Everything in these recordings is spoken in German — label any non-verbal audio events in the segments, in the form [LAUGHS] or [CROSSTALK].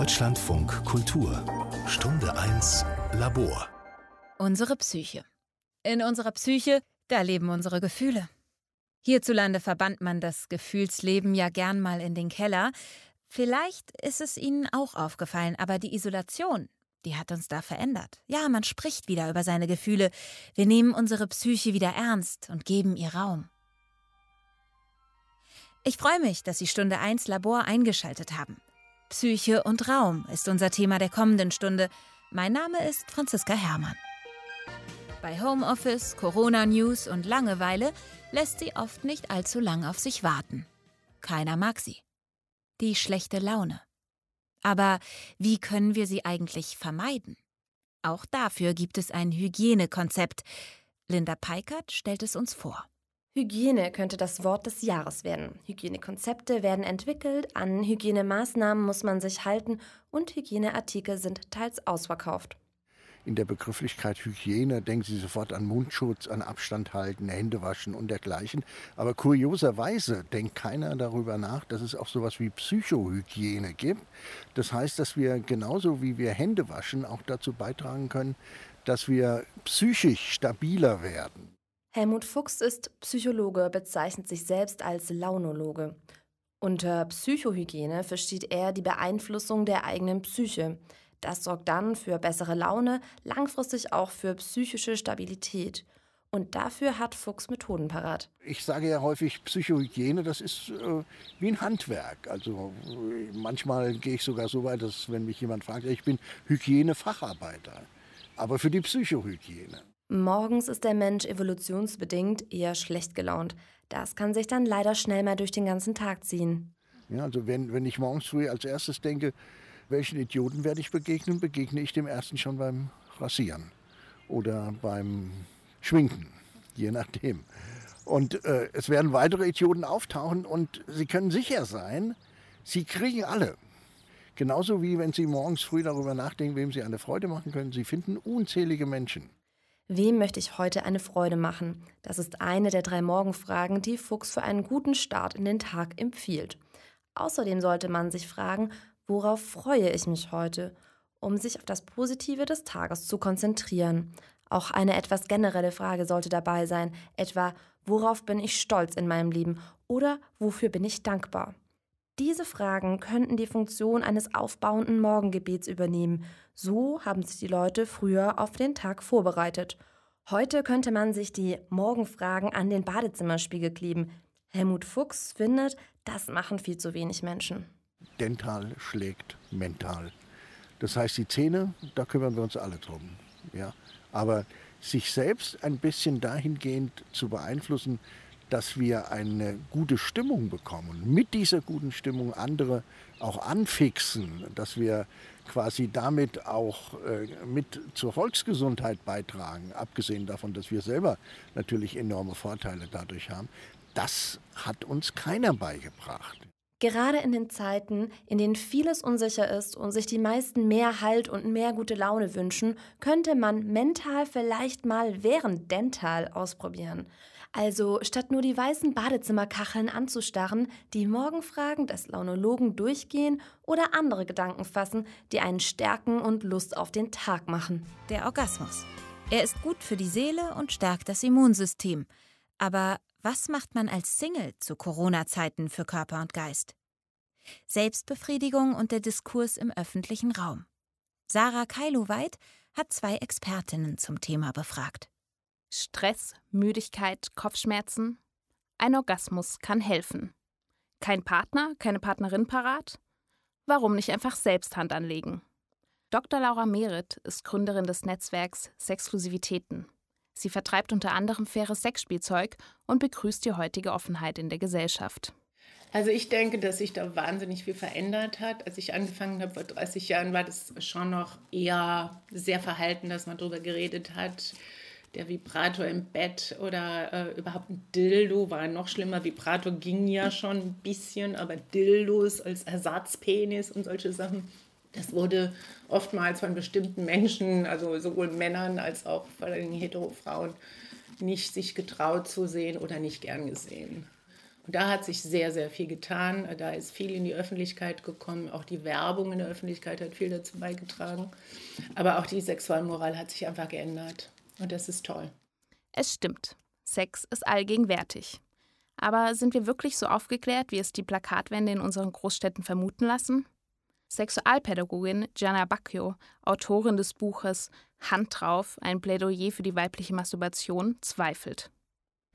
Deutschlandfunk Kultur Stunde 1 Labor Unsere Psyche. In unserer Psyche, da leben unsere Gefühle. Hierzulande verbannt man das Gefühlsleben ja gern mal in den Keller. Vielleicht ist es Ihnen auch aufgefallen, aber die Isolation, die hat uns da verändert. Ja, man spricht wieder über seine Gefühle. Wir nehmen unsere Psyche wieder ernst und geben ihr Raum. Ich freue mich, dass Sie Stunde 1 Labor eingeschaltet haben. Psyche und Raum ist unser Thema der kommenden Stunde. Mein Name ist Franziska Herrmann. Bei Homeoffice, Corona-News und Langeweile lässt sie oft nicht allzu lang auf sich warten. Keiner mag sie. Die schlechte Laune. Aber wie können wir sie eigentlich vermeiden? Auch dafür gibt es ein Hygienekonzept. Linda Peikert stellt es uns vor. Hygiene könnte das Wort des Jahres werden. Hygienekonzepte werden entwickelt, an Hygienemaßnahmen muss man sich halten und Hygieneartikel sind teils ausverkauft. In der Begrifflichkeit Hygiene denken Sie sofort an Mundschutz, an Abstand halten, Hände waschen und dergleichen. Aber kurioserweise denkt keiner darüber nach, dass es auch sowas wie Psychohygiene gibt. Das heißt, dass wir genauso wie wir Hände waschen auch dazu beitragen können, dass wir psychisch stabiler werden. Helmut Fuchs ist Psychologe, bezeichnet sich selbst als Launologe. Unter Psychohygiene versteht er die Beeinflussung der eigenen Psyche. Das sorgt dann für bessere Laune, langfristig auch für psychische Stabilität. Und dafür hat Fuchs Methoden parat. Ich sage ja häufig, Psychohygiene, das ist äh, wie ein Handwerk. Also manchmal gehe ich sogar so weit, dass wenn mich jemand fragt, ich bin Hygienefacharbeiter. Aber für die Psychohygiene. Morgens ist der Mensch evolutionsbedingt eher schlecht gelaunt. Das kann sich dann leider schnell mal durch den ganzen Tag ziehen. Ja, also wenn, wenn ich morgens früh als erstes denke, welchen Idioten werde ich begegnen, begegne ich dem ersten schon beim Rasieren oder beim Schminken, je nachdem. Und äh, es werden weitere Idioten auftauchen und Sie können sicher sein, Sie kriegen alle. Genauso wie wenn Sie morgens früh darüber nachdenken, wem Sie eine Freude machen können. Sie finden unzählige Menschen. Wem möchte ich heute eine Freude machen? Das ist eine der drei Morgenfragen, die Fuchs für einen guten Start in den Tag empfiehlt. Außerdem sollte man sich fragen, worauf freue ich mich heute, um sich auf das Positive des Tages zu konzentrieren. Auch eine etwas generelle Frage sollte dabei sein, etwa worauf bin ich stolz in meinem Leben oder wofür bin ich dankbar. Diese Fragen könnten die Funktion eines aufbauenden Morgengebets übernehmen. So haben sich die Leute früher auf den Tag vorbereitet. Heute könnte man sich die Morgenfragen an den Badezimmerspiegel kleben. Helmut Fuchs findet, das machen viel zu wenig Menschen. Dental schlägt mental. Das heißt, die Zähne, da kümmern wir uns alle drum. Ja? Aber sich selbst ein bisschen dahingehend zu beeinflussen, dass wir eine gute Stimmung bekommen, mit dieser guten Stimmung andere auch anfixen, dass wir quasi damit auch äh, mit zur Volksgesundheit beitragen, abgesehen davon, dass wir selber natürlich enorme Vorteile dadurch haben, das hat uns keiner beigebracht. Gerade in den Zeiten, in denen vieles unsicher ist und sich die meisten mehr Halt und mehr gute Laune wünschen, könnte man mental vielleicht mal während Dental ausprobieren. Also statt nur die weißen Badezimmerkacheln anzustarren, die Morgenfragen des Launologen durchgehen oder andere Gedanken fassen, die einen stärken und Lust auf den Tag machen. Der Orgasmus. Er ist gut für die Seele und stärkt das Immunsystem. Aber was macht man als Single zu Corona-Zeiten für Körper und Geist? Selbstbefriedigung und der Diskurs im öffentlichen Raum. Sarah Kailuweit hat zwei Expertinnen zum Thema befragt. Stress, Müdigkeit, Kopfschmerzen. Ein Orgasmus kann helfen. Kein Partner, keine Partnerin parat? Warum nicht einfach selbst Hand anlegen? Dr. Laura Merit ist Gründerin des Netzwerks Sexklusivitäten. Sie vertreibt unter anderem faires Sexspielzeug und begrüßt die heutige Offenheit in der Gesellschaft. Also ich denke, dass sich da wahnsinnig viel verändert hat. Als ich angefangen habe vor 30 Jahren, war das schon noch eher sehr verhalten, dass man darüber geredet hat der Vibrator im Bett oder äh, überhaupt ein Dildo war noch schlimmer. Vibrator ging ja schon ein bisschen, aber Dildos als Ersatzpenis und solche Sachen, das wurde oftmals von bestimmten Menschen, also sowohl Männern als auch vor allem Hetero-Frauen, nicht sich getraut zu sehen oder nicht gern gesehen. Da hat sich sehr, sehr viel getan. Da ist viel in die Öffentlichkeit gekommen. Auch die Werbung in der Öffentlichkeit hat viel dazu beigetragen. Aber auch die Sexualmoral hat sich einfach geändert. Und das ist toll. Es stimmt. Sex ist allgegenwärtig. Aber sind wir wirklich so aufgeklärt, wie es die Plakatwände in unseren Großstädten vermuten lassen? Sexualpädagogin Gianna Bacchio, Autorin des Buches Hand drauf, ein Plädoyer für die weibliche Masturbation, zweifelt.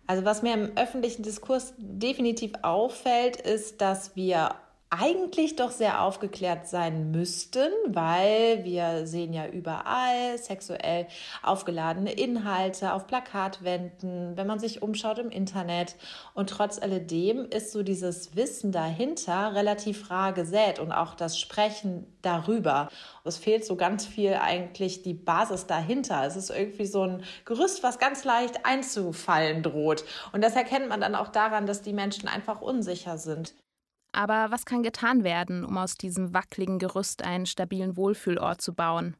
Also was mir im öffentlichen Diskurs definitiv auffällt, ist, dass wir eigentlich doch sehr aufgeklärt sein müssten, weil wir sehen ja überall sexuell aufgeladene Inhalte auf Plakatwänden, wenn man sich umschaut im Internet. Und trotz alledem ist so dieses Wissen dahinter relativ rar gesät und auch das Sprechen darüber. Es fehlt so ganz viel eigentlich die Basis dahinter. Es ist irgendwie so ein Gerüst, was ganz leicht einzufallen droht. Und das erkennt man dann auch daran, dass die Menschen einfach unsicher sind. Aber was kann getan werden, um aus diesem wackeligen Gerüst einen stabilen Wohlfühlort zu bauen?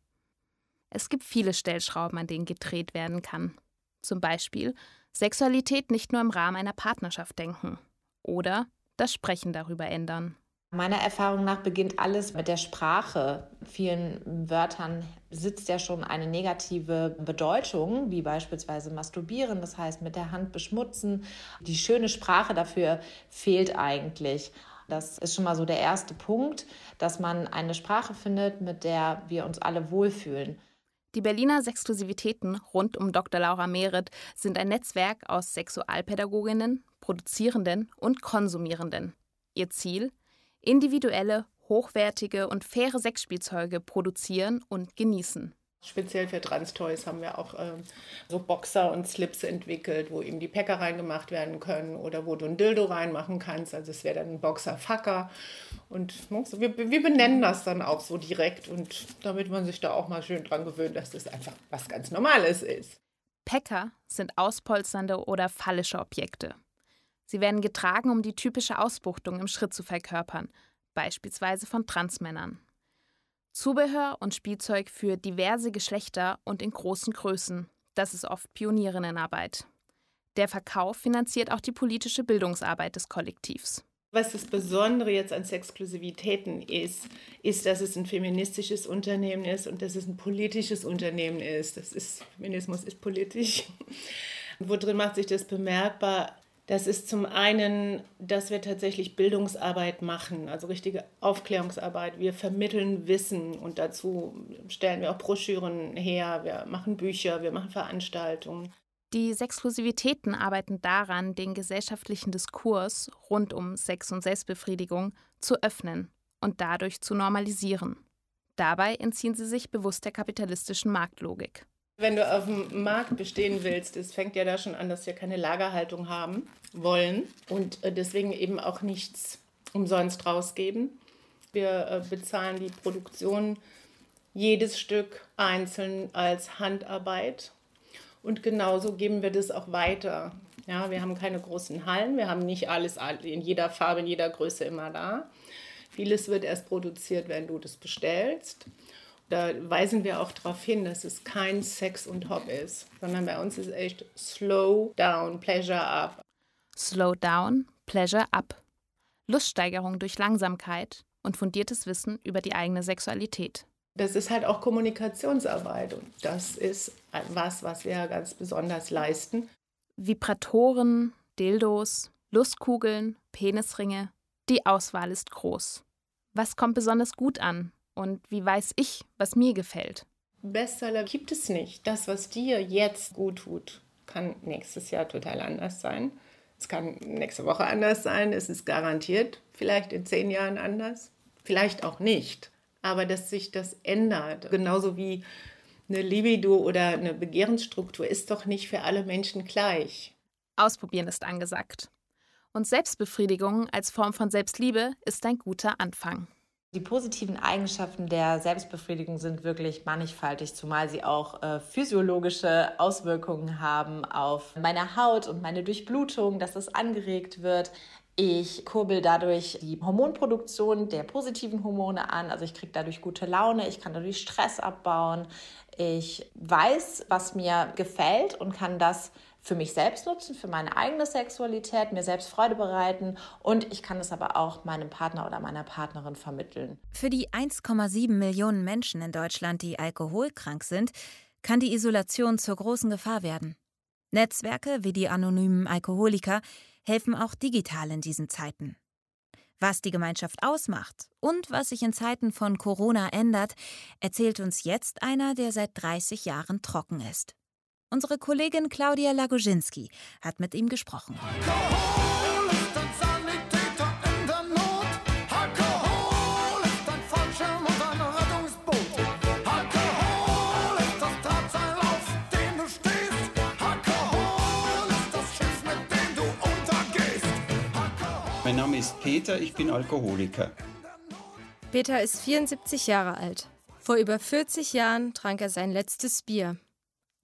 Es gibt viele Stellschrauben, an denen gedreht werden kann. Zum Beispiel Sexualität nicht nur im Rahmen einer Partnerschaft denken oder das Sprechen darüber ändern. Meiner Erfahrung nach beginnt alles mit der Sprache. Vielen Wörtern sitzt ja schon eine negative Bedeutung, wie beispielsweise masturbieren, das heißt mit der Hand beschmutzen. Die schöne Sprache dafür fehlt eigentlich. Das ist schon mal so der erste Punkt, dass man eine Sprache findet, mit der wir uns alle wohlfühlen. Die Berliner Sexklusivitäten rund um Dr. Laura Mehret sind ein Netzwerk aus Sexualpädagoginnen, Produzierenden und Konsumierenden. Ihr Ziel? Individuelle, hochwertige und faire Sexspielzeuge produzieren und genießen. Speziell für Trans-Toys haben wir auch ähm, so Boxer und Slips entwickelt, wo eben die Packer reingemacht werden können oder wo du ein Dildo reinmachen kannst. Also es wäre dann ein Boxer-Facker. Und ne, wir, wir benennen das dann auch so direkt und damit man sich da auch mal schön dran gewöhnt, dass das einfach was ganz Normales ist. Packer sind auspolsternde oder fallische Objekte. Sie werden getragen, um die typische Ausbuchtung im Schritt zu verkörpern, beispielsweise von Transmännern. Zubehör und Spielzeug für diverse Geschlechter und in großen Größen. Das ist oft Pionierinnenarbeit. Der Verkauf finanziert auch die politische Bildungsarbeit des Kollektivs. Was das Besondere jetzt an Sexklusivitäten ist, ist, dass es ein feministisches Unternehmen ist und dass es ein politisches Unternehmen ist. Das ist Feminismus ist politisch. [LAUGHS] Worin macht sich das bemerkbar? Das ist zum einen, dass wir tatsächlich Bildungsarbeit machen, also richtige Aufklärungsarbeit. Wir vermitteln Wissen und dazu stellen wir auch Broschüren her, wir machen Bücher, wir machen Veranstaltungen. Die Sexklusivitäten arbeiten daran, den gesellschaftlichen Diskurs rund um Sex und Selbstbefriedigung zu öffnen und dadurch zu normalisieren. Dabei entziehen sie sich bewusst der kapitalistischen Marktlogik. Wenn du auf dem Markt bestehen willst, es fängt ja da schon an, dass wir keine Lagerhaltung haben wollen und äh, deswegen eben auch nichts umsonst rausgeben. Wir äh, bezahlen die Produktion jedes Stück einzeln als Handarbeit und genauso geben wir das auch weiter. Ja, wir haben keine großen Hallen, wir haben nicht alles in jeder Farbe, in jeder Größe immer da. Vieles wird erst produziert, wenn du das bestellst. Da weisen wir auch darauf hin, dass es kein Sex und Hop ist, sondern bei uns ist echt Slow Down, Pleasure Up. Slow Down, Pleasure Up. Luststeigerung durch Langsamkeit und fundiertes Wissen über die eigene Sexualität. Das ist halt auch Kommunikationsarbeit und das ist was, was wir ganz besonders leisten. Vibratoren, Dildos, Lustkugeln, Penisringe. Die Auswahl ist groß. Was kommt besonders gut an? Und wie weiß ich, was mir gefällt? Bestseller gibt es nicht. Das, was dir jetzt gut tut, kann nächstes Jahr total anders sein. Es kann nächste Woche anders sein. Es ist garantiert vielleicht in zehn Jahren anders. Vielleicht auch nicht. Aber dass sich das ändert, genauso wie eine Libido oder eine Begehrensstruktur, ist doch nicht für alle Menschen gleich. Ausprobieren ist angesagt. Und Selbstbefriedigung als Form von Selbstliebe ist ein guter Anfang. Die positiven Eigenschaften der Selbstbefriedigung sind wirklich mannigfaltig, zumal sie auch äh, physiologische Auswirkungen haben auf meine Haut und meine Durchblutung, dass es angeregt wird. Ich kurbel dadurch die Hormonproduktion der positiven Hormone an. Also ich kriege dadurch gute Laune, ich kann dadurch Stress abbauen. Ich weiß, was mir gefällt und kann das für mich selbst nutzen, für meine eigene Sexualität, mir selbst Freude bereiten und ich kann es aber auch meinem Partner oder meiner Partnerin vermitteln. Für die 1,7 Millionen Menschen in Deutschland, die alkoholkrank sind, kann die Isolation zur großen Gefahr werden. Netzwerke wie die anonymen Alkoholiker helfen auch digital in diesen Zeiten. Was die Gemeinschaft ausmacht und was sich in Zeiten von Corona ändert, erzählt uns jetzt einer, der seit 30 Jahren trocken ist. Unsere Kollegin Claudia Lagoschinski hat mit ihm gesprochen. Mein Name ist Peter, ich bin Alkoholiker. Peter ist 74 Jahre alt. Vor über 40 Jahren trank er sein letztes Bier.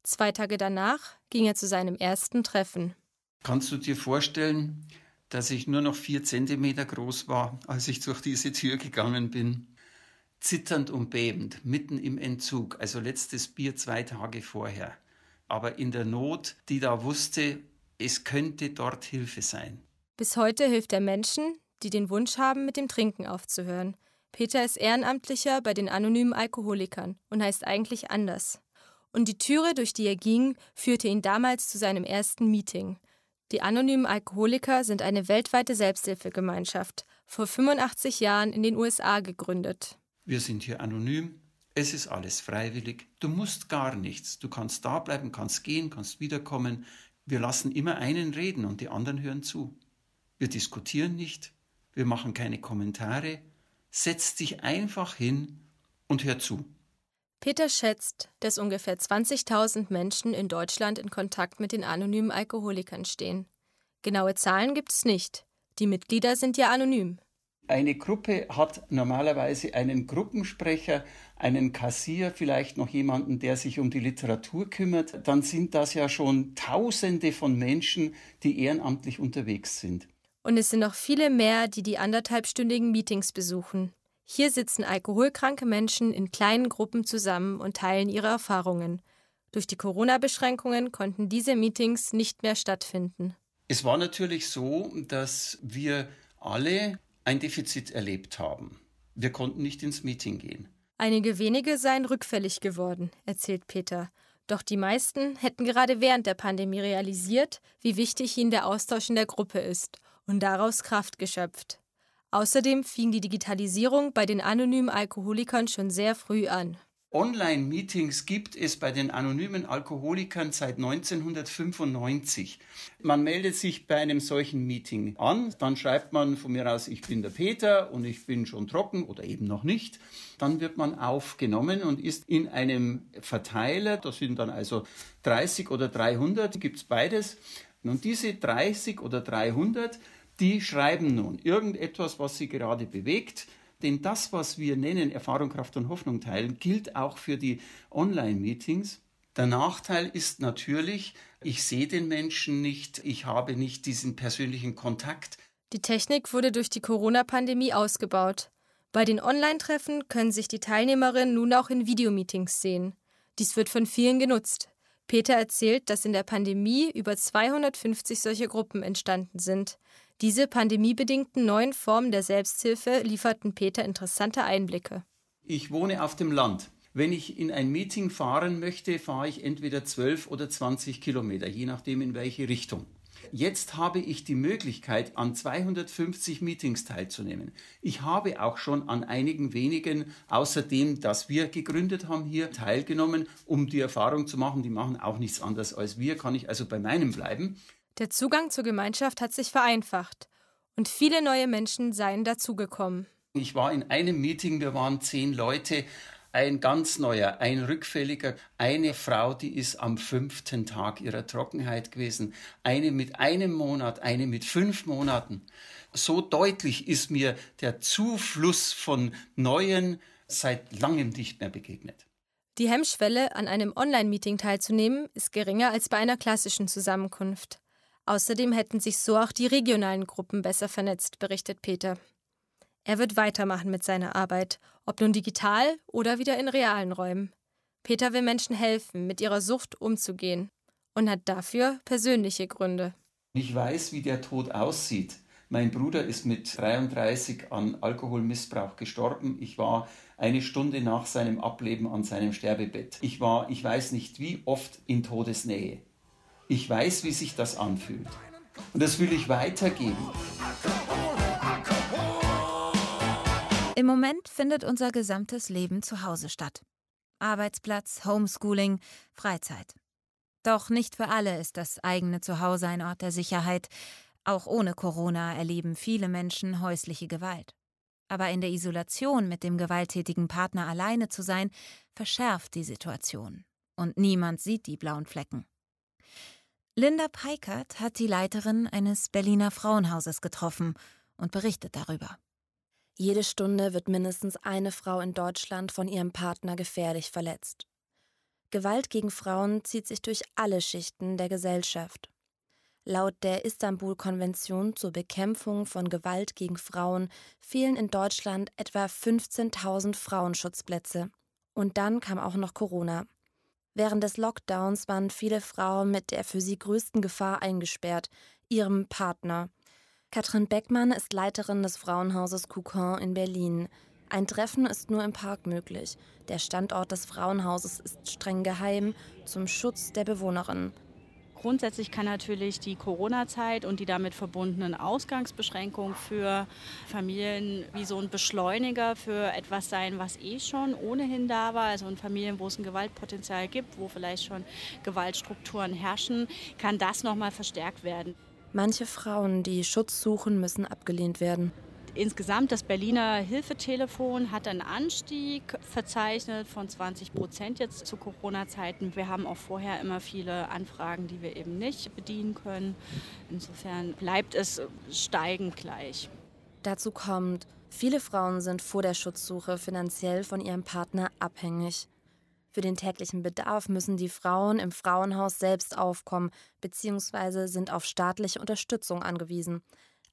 Zwei Tage danach ging er zu seinem ersten Treffen. Kannst du dir vorstellen, dass ich nur noch vier Zentimeter groß war, als ich durch diese Tür gegangen bin? Zitternd und bebend, mitten im Entzug, also letztes Bier zwei Tage vorher. Aber in der Not, die da wusste, es könnte dort Hilfe sein. Bis heute hilft er Menschen, die den Wunsch haben, mit dem Trinken aufzuhören. Peter ist Ehrenamtlicher bei den anonymen Alkoholikern und heißt eigentlich anders und die Türe, durch die er ging, führte ihn damals zu seinem ersten Meeting. Die anonymen Alkoholiker sind eine weltweite Selbsthilfegemeinschaft, vor 85 Jahren in den USA gegründet. Wir sind hier anonym, es ist alles freiwillig, du musst gar nichts, du kannst da bleiben, kannst gehen, kannst wiederkommen. Wir lassen immer einen reden und die anderen hören zu. Wir diskutieren nicht, wir machen keine Kommentare, setz dich einfach hin und hör zu. Peter schätzt, dass ungefähr 20.000 Menschen in Deutschland in Kontakt mit den anonymen Alkoholikern stehen. Genaue Zahlen gibt es nicht. Die Mitglieder sind ja anonym. Eine Gruppe hat normalerweise einen Gruppensprecher, einen Kassier, vielleicht noch jemanden, der sich um die Literatur kümmert. Dann sind das ja schon Tausende von Menschen, die ehrenamtlich unterwegs sind. Und es sind noch viele mehr, die die anderthalbstündigen Meetings besuchen. Hier sitzen alkoholkranke Menschen in kleinen Gruppen zusammen und teilen ihre Erfahrungen. Durch die Corona-Beschränkungen konnten diese Meetings nicht mehr stattfinden. Es war natürlich so, dass wir alle ein Defizit erlebt haben. Wir konnten nicht ins Meeting gehen. Einige wenige seien rückfällig geworden, erzählt Peter. Doch die meisten hätten gerade während der Pandemie realisiert, wie wichtig ihnen der Austausch in der Gruppe ist und daraus Kraft geschöpft. Außerdem fing die Digitalisierung bei den anonymen Alkoholikern schon sehr früh an. Online-Meetings gibt es bei den anonymen Alkoholikern seit 1995. Man meldet sich bei einem solchen Meeting an, dann schreibt man von mir aus, ich bin der Peter und ich bin schon trocken oder eben noch nicht. Dann wird man aufgenommen und ist in einem Verteiler, das sind dann also 30 oder 300, gibt es beides. Und diese 30 oder 300 die schreiben nun irgendetwas, was sie gerade bewegt. Denn das, was wir nennen Erfahrung, Kraft und Hoffnung teilen, gilt auch für die Online-Meetings. Der Nachteil ist natürlich, ich sehe den Menschen nicht, ich habe nicht diesen persönlichen Kontakt. Die Technik wurde durch die Corona-Pandemie ausgebaut. Bei den Online-Treffen können sich die Teilnehmerinnen nun auch in Videomeetings sehen. Dies wird von vielen genutzt. Peter erzählt, dass in der Pandemie über 250 solche Gruppen entstanden sind. Diese pandemiebedingten neuen Formen der Selbsthilfe lieferten Peter interessante Einblicke. Ich wohne auf dem Land. Wenn ich in ein Meeting fahren möchte, fahre ich entweder 12 oder 20 Kilometer, je nachdem in welche Richtung. Jetzt habe ich die Möglichkeit, an 250 Meetings teilzunehmen. Ich habe auch schon an einigen wenigen, außerdem, dass wir gegründet haben, hier teilgenommen, um die Erfahrung zu machen, die machen auch nichts anderes als wir, kann ich also bei meinem bleiben. Der Zugang zur Gemeinschaft hat sich vereinfacht und viele neue Menschen seien dazugekommen. Ich war in einem Meeting, wir waren zehn Leute, ein ganz neuer, ein rückfälliger, eine Frau, die ist am fünften Tag ihrer Trockenheit gewesen, eine mit einem Monat, eine mit fünf Monaten. So deutlich ist mir der Zufluss von Neuen seit langem nicht mehr begegnet. Die Hemmschwelle, an einem Online-Meeting teilzunehmen, ist geringer als bei einer klassischen Zusammenkunft. Außerdem hätten sich so auch die regionalen Gruppen besser vernetzt, berichtet Peter. Er wird weitermachen mit seiner Arbeit, ob nun digital oder wieder in realen Räumen. Peter will Menschen helfen, mit ihrer Sucht umzugehen und hat dafür persönliche Gründe. Ich weiß, wie der Tod aussieht. Mein Bruder ist mit 33 an Alkoholmissbrauch gestorben. Ich war eine Stunde nach seinem Ableben an seinem Sterbebett. Ich war, ich weiß nicht wie oft in Todesnähe. Ich weiß, wie sich das anfühlt. Und das will ich weitergeben. Im Moment findet unser gesamtes Leben zu Hause statt. Arbeitsplatz, Homeschooling, Freizeit. Doch nicht für alle ist das eigene Zuhause ein Ort der Sicherheit. Auch ohne Corona erleben viele Menschen häusliche Gewalt. Aber in der Isolation mit dem gewalttätigen Partner alleine zu sein, verschärft die Situation. Und niemand sieht die blauen Flecken. Linda Peikert hat die Leiterin eines Berliner Frauenhauses getroffen und berichtet darüber. Jede Stunde wird mindestens eine Frau in Deutschland von ihrem Partner gefährlich verletzt. Gewalt gegen Frauen zieht sich durch alle Schichten der Gesellschaft. Laut der Istanbul-Konvention zur Bekämpfung von Gewalt gegen Frauen fehlen in Deutschland etwa 15.000 Frauenschutzplätze. Und dann kam auch noch Corona. Während des Lockdowns waren viele Frauen mit der für sie größten Gefahr eingesperrt, ihrem Partner. Katrin Beckmann ist Leiterin des Frauenhauses Coucon in Berlin. Ein Treffen ist nur im Park möglich. Der Standort des Frauenhauses ist streng geheim zum Schutz der Bewohnerin. Grundsätzlich kann natürlich die Corona-Zeit und die damit verbundenen Ausgangsbeschränkungen für Familien wie so ein Beschleuniger für etwas sein, was eh schon ohnehin da war. Also in Familien, wo es ein Gewaltpotenzial gibt, wo vielleicht schon Gewaltstrukturen herrschen, kann das nochmal verstärkt werden. Manche Frauen, die Schutz suchen, müssen abgelehnt werden. Insgesamt das Berliner Hilfetelefon hat einen Anstieg verzeichnet von 20 Prozent jetzt zu Corona-Zeiten. Wir haben auch vorher immer viele Anfragen, die wir eben nicht bedienen können. Insofern bleibt es steigend gleich. Dazu kommt, viele Frauen sind vor der Schutzsuche finanziell von ihrem Partner abhängig. Für den täglichen Bedarf müssen die Frauen im Frauenhaus selbst aufkommen bzw. sind auf staatliche Unterstützung angewiesen.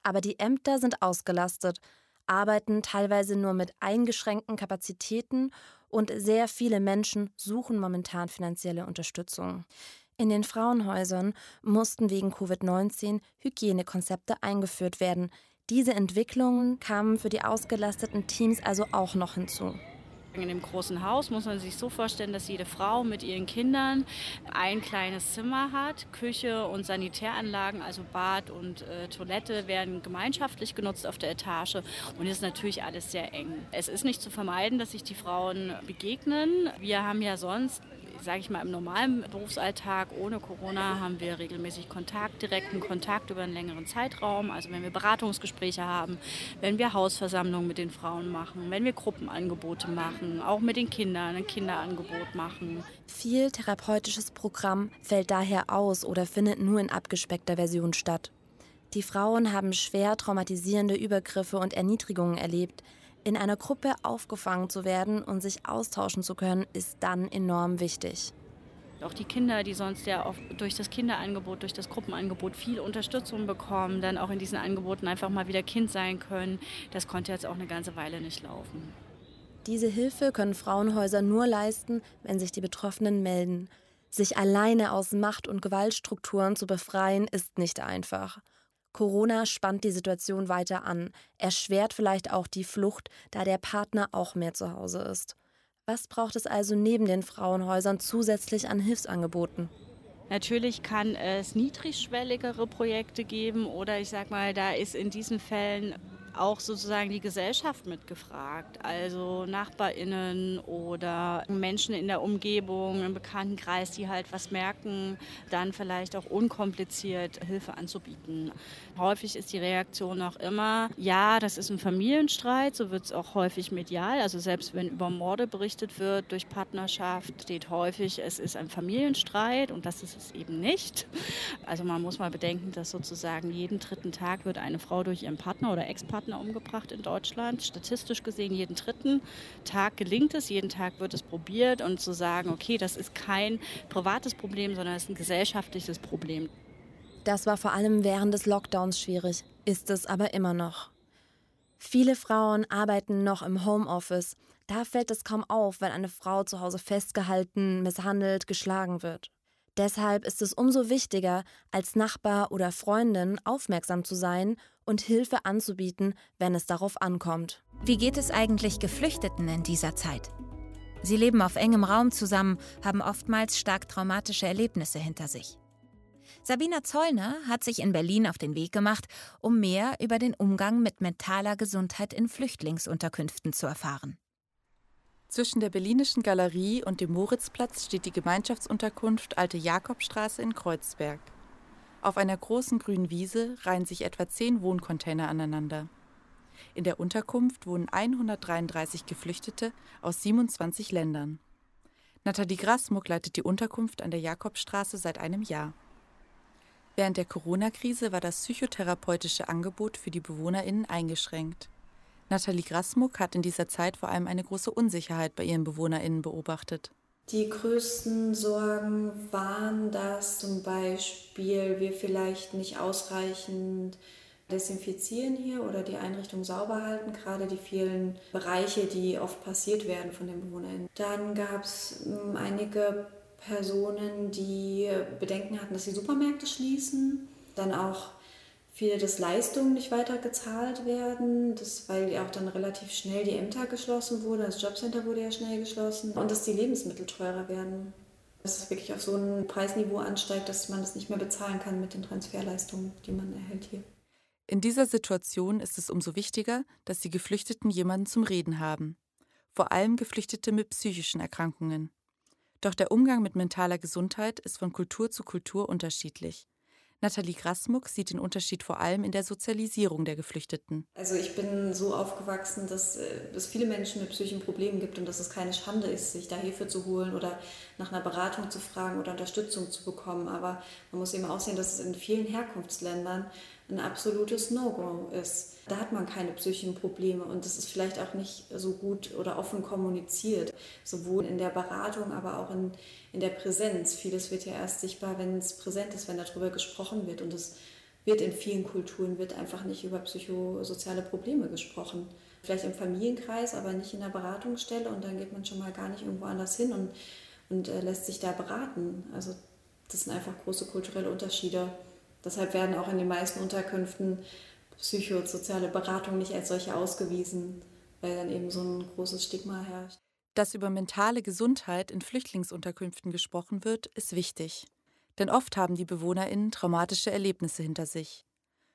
Aber die Ämter sind ausgelastet, arbeiten teilweise nur mit eingeschränkten Kapazitäten und sehr viele Menschen suchen momentan finanzielle Unterstützung. In den Frauenhäusern mussten wegen Covid-19 Hygienekonzepte eingeführt werden. Diese Entwicklungen kamen für die ausgelasteten Teams also auch noch hinzu. In dem großen Haus muss man sich so vorstellen, dass jede Frau mit ihren Kindern ein kleines Zimmer hat. Küche und Sanitäranlagen, also Bad und äh, Toilette, werden gemeinschaftlich genutzt auf der Etage. Und ist natürlich alles sehr eng. Es ist nicht zu vermeiden, dass sich die Frauen begegnen. Wir haben ja sonst sage ich mal, im normalen Berufsalltag ohne Corona haben wir regelmäßig Kontakt, direkten Kontakt über einen längeren Zeitraum. Also wenn wir Beratungsgespräche haben, wenn wir Hausversammlungen mit den Frauen machen, wenn wir Gruppenangebote machen, auch mit den Kindern ein Kinderangebot machen. Viel therapeutisches Programm fällt daher aus oder findet nur in abgespeckter Version statt. Die Frauen haben schwer traumatisierende Übergriffe und Erniedrigungen erlebt, in einer Gruppe aufgefangen zu werden und sich austauschen zu können, ist dann enorm wichtig. Auch die Kinder, die sonst ja oft durch das Kinderangebot, durch das Gruppenangebot viel Unterstützung bekommen, dann auch in diesen Angeboten einfach mal wieder Kind sein können, das konnte jetzt auch eine ganze Weile nicht laufen. Diese Hilfe können Frauenhäuser nur leisten, wenn sich die Betroffenen melden. Sich alleine aus Macht- und Gewaltstrukturen zu befreien, ist nicht einfach. Corona spannt die Situation weiter an, erschwert vielleicht auch die Flucht, da der Partner auch mehr zu Hause ist. Was braucht es also neben den Frauenhäusern zusätzlich an Hilfsangeboten? Natürlich kann es niedrigschwelligere Projekte geben oder ich sag mal, da ist in diesen Fällen auch sozusagen die Gesellschaft mitgefragt, also Nachbarinnen oder Menschen in der Umgebung, im Bekanntenkreis, die halt was merken, dann vielleicht auch unkompliziert Hilfe anzubieten. Häufig ist die Reaktion auch immer, ja, das ist ein Familienstreit, so wird es auch häufig medial, also selbst wenn über Morde berichtet wird durch Partnerschaft, steht häufig, es ist ein Familienstreit und das ist es eben nicht. Also man muss mal bedenken, dass sozusagen jeden dritten Tag wird eine Frau durch ihren Partner oder Ex-Partner Partner umgebracht in Deutschland. Statistisch gesehen jeden dritten Tag gelingt es, jeden Tag wird es probiert und zu sagen, okay, das ist kein privates Problem, sondern es ist ein gesellschaftliches Problem. Das war vor allem während des Lockdowns schwierig, ist es aber immer noch. Viele Frauen arbeiten noch im Homeoffice. Da fällt es kaum auf, wenn eine Frau zu Hause festgehalten, misshandelt, geschlagen wird. Deshalb ist es umso wichtiger, als Nachbar oder Freundin aufmerksam zu sein und Hilfe anzubieten, wenn es darauf ankommt. Wie geht es eigentlich Geflüchteten in dieser Zeit? Sie leben auf engem Raum zusammen, haben oftmals stark traumatische Erlebnisse hinter sich. Sabina Zollner hat sich in Berlin auf den Weg gemacht, um mehr über den Umgang mit mentaler Gesundheit in Flüchtlingsunterkünften zu erfahren. Zwischen der Berlinischen Galerie und dem Moritzplatz steht die Gemeinschaftsunterkunft Alte Jakobstraße in Kreuzberg. Auf einer großen grünen Wiese reihen sich etwa zehn Wohncontainer aneinander. In der Unterkunft wohnen 133 Geflüchtete aus 27 Ländern. Nathalie Grasmuck leitet die Unterkunft an der Jakobstraße seit einem Jahr. Während der Corona-Krise war das psychotherapeutische Angebot für die BewohnerInnen eingeschränkt. Nathalie Grasmuck hat in dieser Zeit vor allem eine große Unsicherheit bei ihren BewohnerInnen beobachtet. Die größten Sorgen waren, dass zum Beispiel wir vielleicht nicht ausreichend desinfizieren hier oder die Einrichtung sauber halten, gerade die vielen Bereiche, die oft passiert werden von den BewohnerInnen. Dann gab es hm, einige Personen, die Bedenken hatten, dass die Supermärkte schließen. Dann auch viele, dass Leistungen nicht weiter gezahlt werden, das, weil auch dann relativ schnell die Ämter geschlossen wurden, das Jobcenter wurde ja schnell geschlossen und dass die Lebensmittel teurer werden. Dass es wirklich auf so ein Preisniveau ansteigt, dass man das nicht mehr bezahlen kann mit den Transferleistungen, die man erhält hier. In dieser Situation ist es umso wichtiger, dass die Geflüchteten jemanden zum Reden haben. Vor allem Geflüchtete mit psychischen Erkrankungen. Doch der Umgang mit mentaler Gesundheit ist von Kultur zu Kultur unterschiedlich. Nathalie Grasmuck sieht den Unterschied vor allem in der Sozialisierung der Geflüchteten. Also ich bin so aufgewachsen, dass äh, es viele Menschen mit psychischen Problemen gibt und dass es keine Schande ist, sich da Hilfe zu holen oder nach einer Beratung zu fragen oder Unterstützung zu bekommen. Aber man muss eben auch sehen, dass es in vielen Herkunftsländern ein absolutes No-Go ist. Da hat man keine psychischen Probleme und das ist vielleicht auch nicht so gut oder offen kommuniziert, sowohl in der Beratung, aber auch in, in der Präsenz. Vieles wird ja erst sichtbar, wenn es präsent ist, wenn darüber gesprochen wird und es wird in vielen Kulturen wird einfach nicht über psychosoziale Probleme gesprochen. Vielleicht im Familienkreis, aber nicht in der Beratungsstelle und dann geht man schon mal gar nicht irgendwo anders hin und, und äh, lässt sich da beraten. Also das sind einfach große kulturelle Unterschiede. Deshalb werden auch in den meisten Unterkünften psychosoziale Beratungen nicht als solche ausgewiesen, weil dann eben so ein großes Stigma herrscht. Dass über mentale Gesundheit in Flüchtlingsunterkünften gesprochen wird, ist wichtig. Denn oft haben die BewohnerInnen traumatische Erlebnisse hinter sich.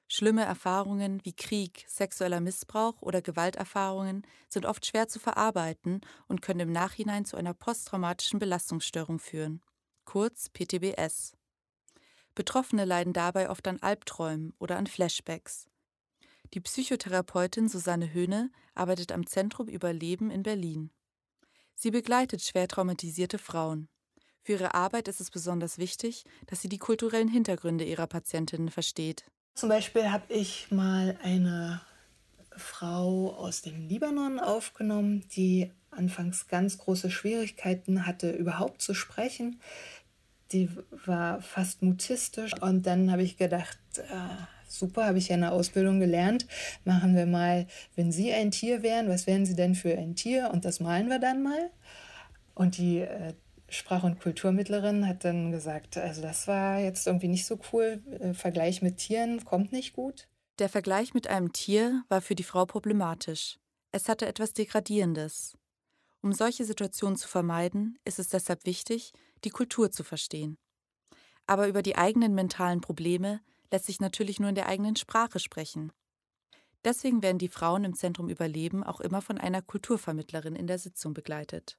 Schlimme Erfahrungen wie Krieg, sexueller Missbrauch oder Gewalterfahrungen sind oft schwer zu verarbeiten und können im Nachhinein zu einer posttraumatischen Belastungsstörung führen, kurz PTBS. Betroffene leiden dabei oft an Albträumen oder an Flashbacks. Die Psychotherapeutin Susanne Höhne arbeitet am Zentrum Überleben in Berlin. Sie begleitet schwer traumatisierte Frauen. Für ihre Arbeit ist es besonders wichtig, dass sie die kulturellen Hintergründe ihrer Patientinnen versteht. Zum Beispiel habe ich mal eine Frau aus dem Libanon aufgenommen, die anfangs ganz große Schwierigkeiten hatte, überhaupt zu sprechen die war fast mutistisch. Und dann habe ich gedacht, äh, super, habe ich ja eine Ausbildung gelernt. Machen wir mal, wenn Sie ein Tier wären, was wären Sie denn für ein Tier? Und das malen wir dann mal. Und die äh, Sprach- und Kulturmittlerin hat dann gesagt, also das war jetzt irgendwie nicht so cool. Äh, Vergleich mit Tieren kommt nicht gut. Der Vergleich mit einem Tier war für die Frau problematisch. Es hatte etwas Degradierendes. Um solche Situationen zu vermeiden, ist es deshalb wichtig, die Kultur zu verstehen. Aber über die eigenen mentalen Probleme lässt sich natürlich nur in der eigenen Sprache sprechen. Deswegen werden die Frauen im Zentrum Überleben auch immer von einer Kulturvermittlerin in der Sitzung begleitet.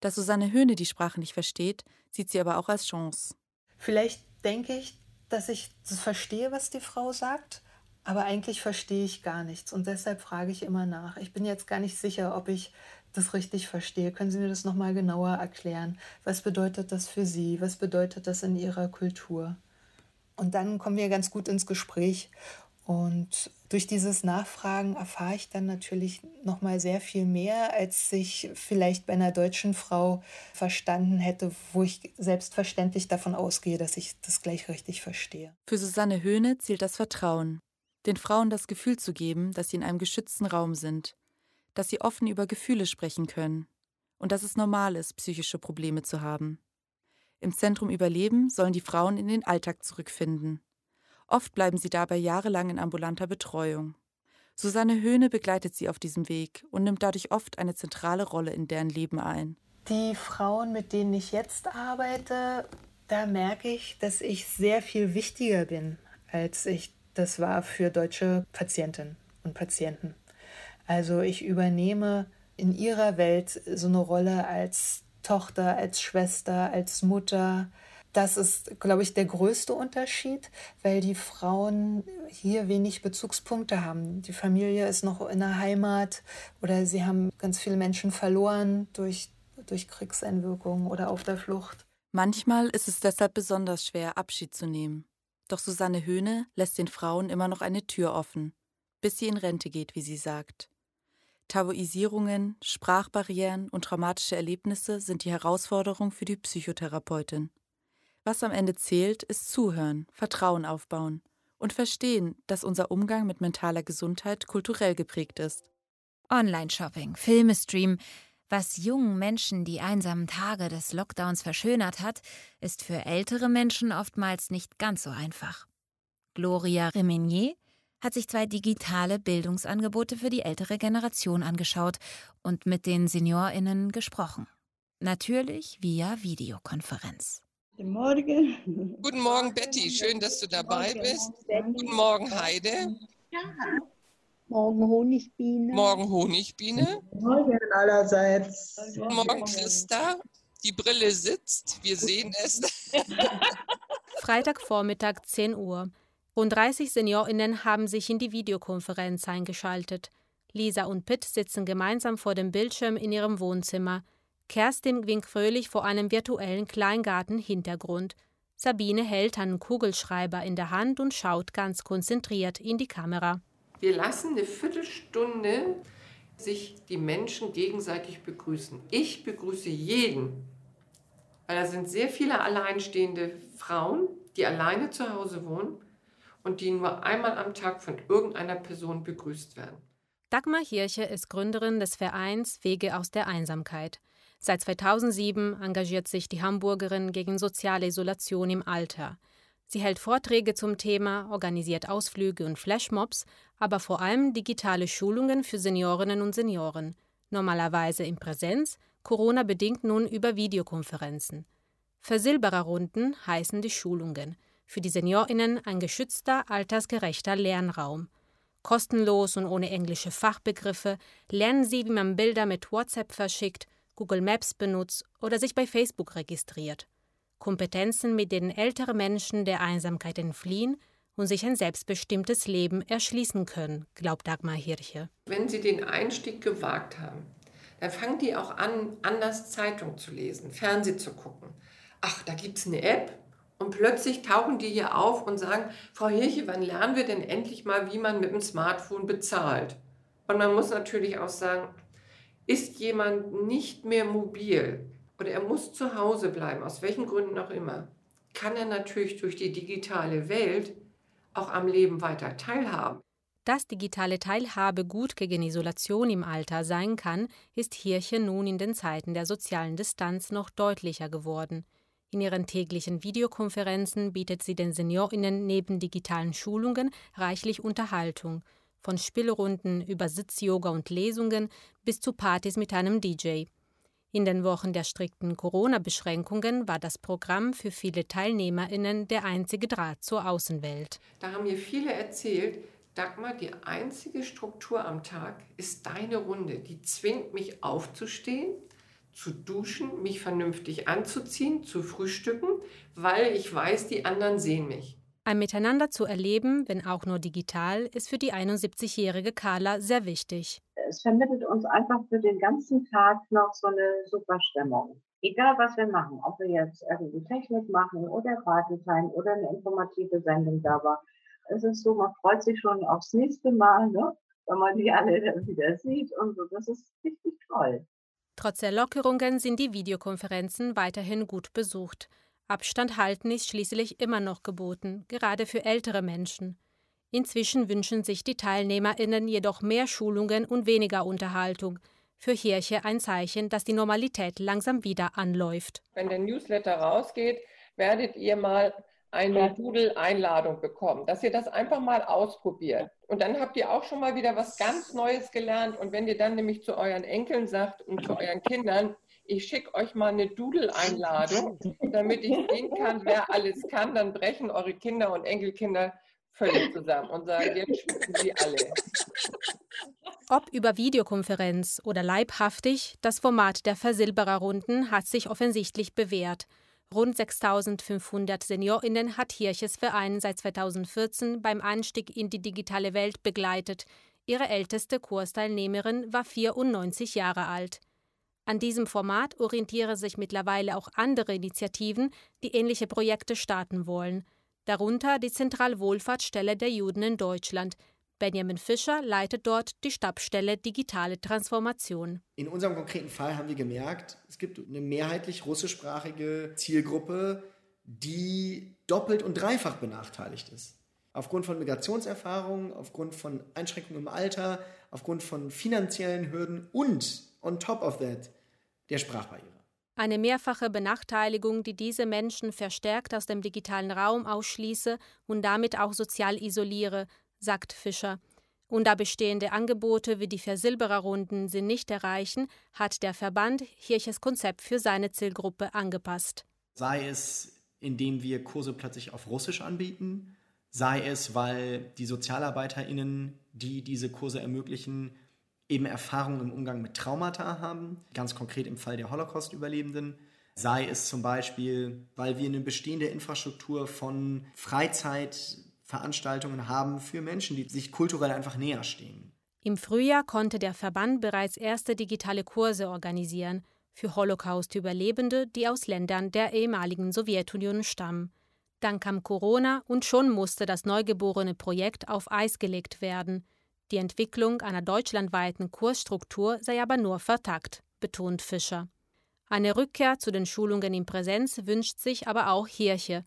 Dass Susanne Höhne die Sprache nicht versteht, sieht sie aber auch als Chance. Vielleicht denke ich, dass ich verstehe, was die Frau sagt, aber eigentlich verstehe ich gar nichts und deshalb frage ich immer nach. Ich bin jetzt gar nicht sicher, ob ich das richtig verstehe. Können Sie mir das nochmal genauer erklären? Was bedeutet das für Sie? Was bedeutet das in Ihrer Kultur? Und dann kommen wir ganz gut ins Gespräch. Und durch dieses Nachfragen erfahre ich dann natürlich noch mal sehr viel mehr, als ich vielleicht bei einer deutschen Frau verstanden hätte, wo ich selbstverständlich davon ausgehe, dass ich das gleich richtig verstehe. Für Susanne Höhne zielt das Vertrauen, den Frauen das Gefühl zu geben, dass sie in einem geschützten Raum sind, dass sie offen über Gefühle sprechen können und dass es normal ist, psychische Probleme zu haben. Im Zentrum Überleben sollen die Frauen in den Alltag zurückfinden Oft bleiben sie dabei jahrelang in ambulanter Betreuung. Susanne Höhne begleitet sie auf diesem Weg und nimmt dadurch oft eine zentrale Rolle in deren Leben ein. Die Frauen, mit denen ich jetzt arbeite, da merke ich, dass ich sehr viel wichtiger bin, als ich das war für deutsche Patientinnen und Patienten. Also ich übernehme in ihrer Welt so eine Rolle als Tochter, als Schwester, als Mutter, das ist, glaube ich, der größte Unterschied, weil die Frauen hier wenig Bezugspunkte haben. Die Familie ist noch in der Heimat oder sie haben ganz viele Menschen verloren durch, durch Kriegseinwirkungen oder auf der Flucht. Manchmal ist es deshalb besonders schwer, Abschied zu nehmen. Doch Susanne Höhne lässt den Frauen immer noch eine Tür offen, bis sie in Rente geht, wie sie sagt. Tabuisierungen, Sprachbarrieren und traumatische Erlebnisse sind die Herausforderung für die Psychotherapeutin. Was am Ende zählt, ist Zuhören, Vertrauen aufbauen und verstehen, dass unser Umgang mit mentaler Gesundheit kulturell geprägt ist. Online-Shopping, Filme streamen, was jungen Menschen die einsamen Tage des Lockdowns verschönert hat, ist für ältere Menschen oftmals nicht ganz so einfach. Gloria Remenier hat sich zwei digitale Bildungsangebote für die ältere Generation angeschaut und mit den SeniorInnen gesprochen. Natürlich via Videokonferenz. Guten Morgen. Guten Morgen, Betty. Schön, dass du dabei bist. Guten Morgen, Heide. Ja. Morgen Honigbiene. Morgen Honigbiene. Morgen allerseits. Guten Morgen, Christa. Die Brille sitzt. Wir sehen es. [LAUGHS] Freitagvormittag, 10 Uhr. Rund 30 SeniorInnen haben sich in die Videokonferenz eingeschaltet. Lisa und Pitt sitzen gemeinsam vor dem Bildschirm in ihrem Wohnzimmer. Kerstin winkt fröhlich vor einem virtuellen Kleingarten-Hintergrund. Sabine hält einen Kugelschreiber in der Hand und schaut ganz konzentriert in die Kamera. Wir lassen eine Viertelstunde sich die Menschen gegenseitig begrüßen. Ich begrüße jeden, weil da sind sehr viele alleinstehende Frauen, die alleine zu Hause wohnen und die nur einmal am Tag von irgendeiner Person begrüßt werden. Dagmar Hirche ist Gründerin des Vereins Wege aus der Einsamkeit. Seit 2007 engagiert sich die Hamburgerin gegen soziale Isolation im Alter. Sie hält Vorträge zum Thema, organisiert Ausflüge und Flashmobs, aber vor allem digitale Schulungen für Seniorinnen und Senioren. Normalerweise in Präsenz, Corona bedingt nun über Videokonferenzen. Versilbererrunden heißen die Schulungen. Für die SeniorInnen ein geschützter, altersgerechter Lernraum. Kostenlos und ohne englische Fachbegriffe lernen sie, wie man Bilder mit WhatsApp verschickt Google Maps benutzt oder sich bei Facebook registriert. Kompetenzen, mit denen ältere Menschen der Einsamkeit entfliehen und sich ein selbstbestimmtes Leben erschließen können, glaubt Dagmar Hirche. Wenn sie den Einstieg gewagt haben, dann fangen die auch an, anders Zeitung zu lesen, Fernsehen zu gucken. Ach, da gibt es eine App und plötzlich tauchen die hier auf und sagen, Frau Hirche, wann lernen wir denn endlich mal, wie man mit dem Smartphone bezahlt? Und man muss natürlich auch sagen, ist jemand nicht mehr mobil oder er muss zu Hause bleiben, aus welchen Gründen auch immer, kann er natürlich durch die digitale Welt auch am Leben weiter teilhaben. Dass digitale Teilhabe gut gegen Isolation im Alter sein kann, ist Hirche nun in den Zeiten der sozialen Distanz noch deutlicher geworden. In ihren täglichen Videokonferenzen bietet sie den SeniorInnen neben digitalen Schulungen reichlich Unterhaltung – von Spielrunden über Sitzyoga und Lesungen bis zu Partys mit einem DJ. In den Wochen der strikten Corona-Beschränkungen war das Programm für viele TeilnehmerInnen der einzige Draht zur Außenwelt. Da haben mir viele erzählt, Dagmar, die einzige Struktur am Tag ist deine Runde. Die zwingt mich aufzustehen, zu duschen, mich vernünftig anzuziehen, zu frühstücken, weil ich weiß, die anderen sehen mich. Ein Miteinander zu erleben, wenn auch nur digital, ist für die 71-jährige Carla sehr wichtig. Es vermittelt uns einfach für den ganzen Tag noch so eine super Stimmung. Egal was wir machen, ob wir jetzt irgendwie Technik machen oder Partytime oder eine informative Sendung da war. es ist so, man freut sich schon aufs nächste Mal, ne? wenn man die alle [LAUGHS] wieder sieht und so. Das ist richtig toll. Trotz der Lockerungen sind die Videokonferenzen weiterhin gut besucht. Abstand halten ist schließlich immer noch geboten, gerade für ältere Menschen. Inzwischen wünschen sich die TeilnehmerInnen jedoch mehr Schulungen und weniger Unterhaltung. Für Hirche ein Zeichen, dass die Normalität langsam wieder anläuft. Wenn der Newsletter rausgeht, werdet ihr mal eine Doodle-Einladung bekommen, dass ihr das einfach mal ausprobiert. Und dann habt ihr auch schon mal wieder was ganz Neues gelernt. Und wenn ihr dann nämlich zu euren Enkeln sagt und zu euren Kindern, ich schicke euch mal eine Doodle-Einladung, [LAUGHS] damit ich sehen kann, wer alles kann, dann brechen eure Kinder und Enkelkinder völlig zusammen und sagen, jetzt schwitzen sie alle. Ob über Videokonferenz oder leibhaftig, das Format der Versilbererrunden hat sich offensichtlich bewährt. Rund 6500 SeniorInnen hat Hirches Verein seit 2014 beim Einstieg in die digitale Welt begleitet. Ihre älteste Kursteilnehmerin war 94 Jahre alt. An diesem Format orientieren sich mittlerweile auch andere Initiativen, die ähnliche Projekte starten wollen darunter die Zentralwohlfahrtsstelle der Juden in Deutschland. Benjamin Fischer leitet dort die Stabsstelle Digitale Transformation. In unserem konkreten Fall haben wir gemerkt, es gibt eine mehrheitlich russischsprachige Zielgruppe, die doppelt und dreifach benachteiligt ist. Aufgrund von Migrationserfahrungen, aufgrund von Einschränkungen im Alter, aufgrund von finanziellen Hürden und on top of that der Sprachbarriere. Eine mehrfache Benachteiligung, die diese Menschen verstärkt aus dem digitalen Raum ausschließe und damit auch sozial isoliere, sagt Fischer. Und da bestehende Angebote wie die Versilbererrunden sie nicht erreichen, hat der Verband Hirches Konzept für seine Zielgruppe angepasst. Sei es, indem wir Kurse plötzlich auf Russisch anbieten, sei es, weil die SozialarbeiterInnen, die diese Kurse ermöglichen, eben Erfahrungen im Umgang mit Traumata haben, ganz konkret im Fall der Holocaust-Überlebenden. Sei es zum Beispiel, weil wir eine bestehende Infrastruktur von Freizeitveranstaltungen haben für Menschen, die sich kulturell einfach näher stehen. Im Frühjahr konnte der Verband bereits erste digitale Kurse organisieren für Holocaust-Überlebende, die aus Ländern der ehemaligen Sowjetunion stammen. Dann kam Corona und schon musste das neugeborene Projekt auf Eis gelegt werden – die Entwicklung einer deutschlandweiten Kursstruktur sei aber nur vertagt, betont Fischer. Eine Rückkehr zu den Schulungen in Präsenz wünscht sich aber auch Hirche,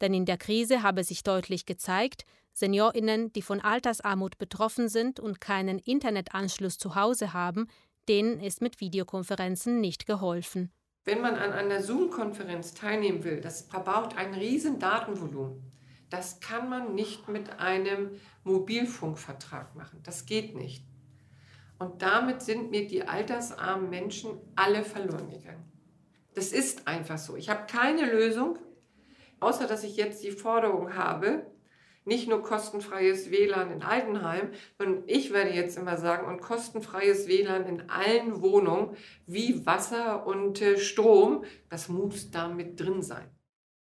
denn in der Krise habe sich deutlich gezeigt, Seniorinnen, die von Altersarmut betroffen sind und keinen Internetanschluss zu Hause haben, denen ist mit Videokonferenzen nicht geholfen. Wenn man an einer Zoom-Konferenz teilnehmen will, das verbraucht ein riesen Datenvolumen. Das kann man nicht mit einem Mobilfunkvertrag machen. Das geht nicht. Und damit sind mir die altersarmen Menschen alle verloren gegangen. Das ist einfach so. Ich habe keine Lösung, außer dass ich jetzt die Forderung habe, nicht nur kostenfreies WLAN in Altenheim, sondern ich werde jetzt immer sagen, und kostenfreies WLAN in allen Wohnungen wie Wasser und äh, Strom, das muss da mit drin sein.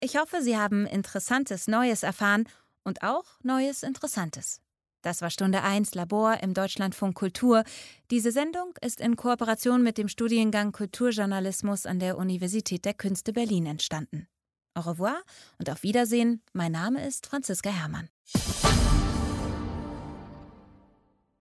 Ich hoffe, Sie haben Interessantes Neues erfahren und auch Neues Interessantes. Das war Stunde 1 Labor im Deutschlandfunk Kultur. Diese Sendung ist in Kooperation mit dem Studiengang Kulturjournalismus an der Universität der Künste Berlin entstanden. Au revoir und auf Wiedersehen. Mein Name ist Franziska Herrmann.